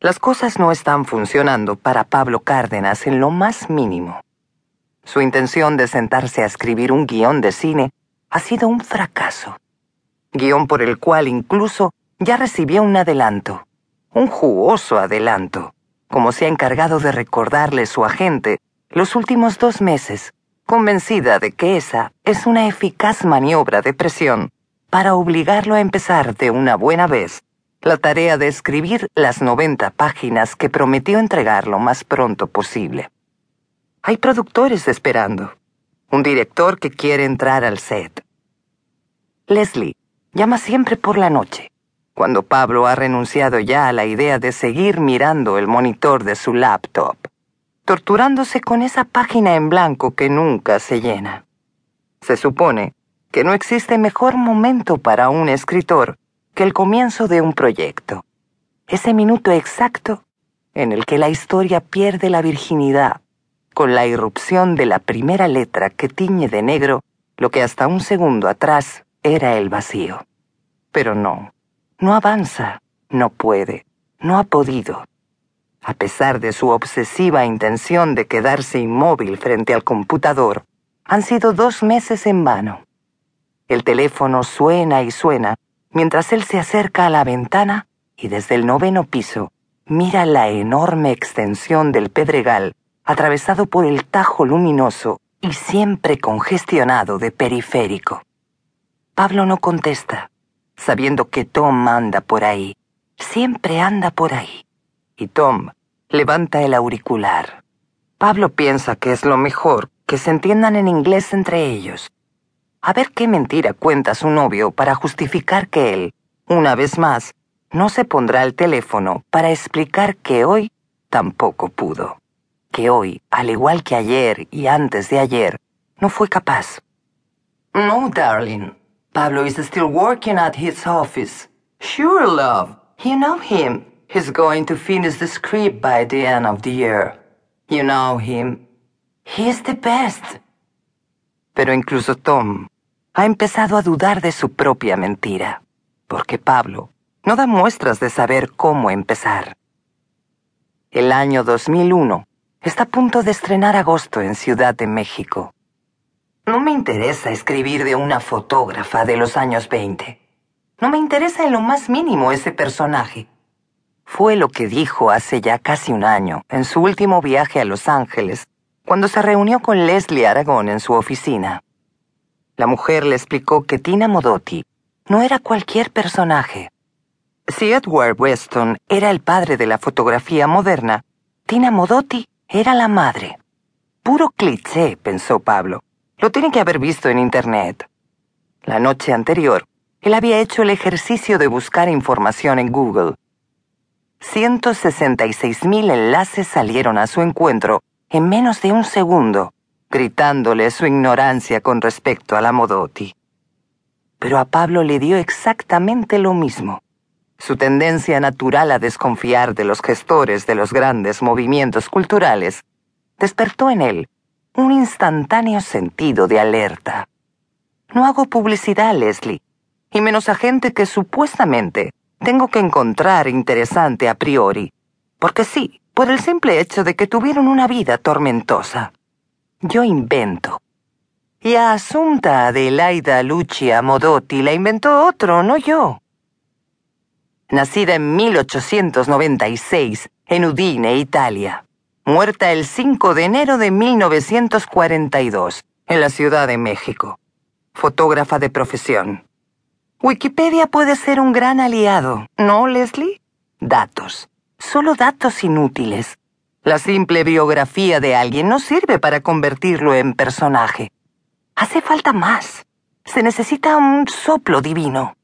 Las cosas no están funcionando para Pablo Cárdenas en lo más mínimo. Su intención de sentarse a escribir un guion de cine ha sido un fracaso. Guión por el cual incluso ya recibió un adelanto, un jugoso adelanto, como se ha encargado de recordarle su agente los últimos dos meses, convencida de que esa es una eficaz maniobra de presión para obligarlo a empezar de una buena vez la tarea de escribir las 90 páginas que prometió entregar lo más pronto posible. Hay productores esperando, un director que quiere entrar al set. Leslie llama siempre por la noche, cuando Pablo ha renunciado ya a la idea de seguir mirando el monitor de su laptop, torturándose con esa página en blanco que nunca se llena. Se supone que no existe mejor momento para un escritor que el comienzo de un proyecto. Ese minuto exacto en el que la historia pierde la virginidad con la irrupción de la primera letra que tiñe de negro lo que hasta un segundo atrás era el vacío. Pero no, no avanza, no puede, no ha podido. A pesar de su obsesiva intención de quedarse inmóvil frente al computador, han sido dos meses en vano. El teléfono suena y suena mientras él se acerca a la ventana y desde el noveno piso mira la enorme extensión del Pedregal atravesado por el Tajo luminoso y siempre congestionado de periférico. Pablo no contesta, sabiendo que Tom anda por ahí, siempre anda por ahí. Y Tom levanta el auricular. Pablo piensa que es lo mejor que se entiendan en inglés entre ellos a ver qué mentira cuenta su novio para justificar que él, una vez más, no se pondrá al teléfono para explicar que hoy tampoco pudo. Que hoy, al igual que ayer y antes de ayer, no fue capaz. No, darling. Pablo is still working at his office. Sure, love. You know him. He's going to finish the script by the end of the year. You know him. He's the best. Pero incluso Tom ha empezado a dudar de su propia mentira, porque Pablo no da muestras de saber cómo empezar. El año 2001 está a punto de estrenar agosto en Ciudad de México. No me interesa escribir de una fotógrafa de los años 20. No me interesa en lo más mínimo ese personaje. Fue lo que dijo hace ya casi un año, en su último viaje a Los Ángeles, cuando se reunió con Leslie Aragón en su oficina. La mujer le explicó que Tina Modotti no era cualquier personaje. Si Edward Weston era el padre de la fotografía moderna, Tina Modotti era la madre. Puro cliché, pensó Pablo. Lo tiene que haber visto en Internet. La noche anterior, él había hecho el ejercicio de buscar información en Google. 166.000 enlaces salieron a su encuentro en menos de un segundo, gritándole su ignorancia con respecto a la Modotti. Pero a Pablo le dio exactamente lo mismo. Su tendencia natural a desconfiar de los gestores de los grandes movimientos culturales despertó en él un instantáneo sentido de alerta. No hago publicidad, Leslie, y menos a gente que supuestamente tengo que encontrar interesante a priori, porque sí, por el simple hecho de que tuvieron una vida tormentosa. Yo invento. Y a Asunta Adelaida Lucia Modotti la inventó otro, no yo. Nacida en 1896 en Udine, Italia. Muerta el 5 de enero de 1942 en la Ciudad de México. Fotógrafa de profesión. Wikipedia puede ser un gran aliado, ¿no, Leslie? Datos solo datos inútiles. La simple biografía de alguien no sirve para convertirlo en personaje. Hace falta más. Se necesita un soplo divino.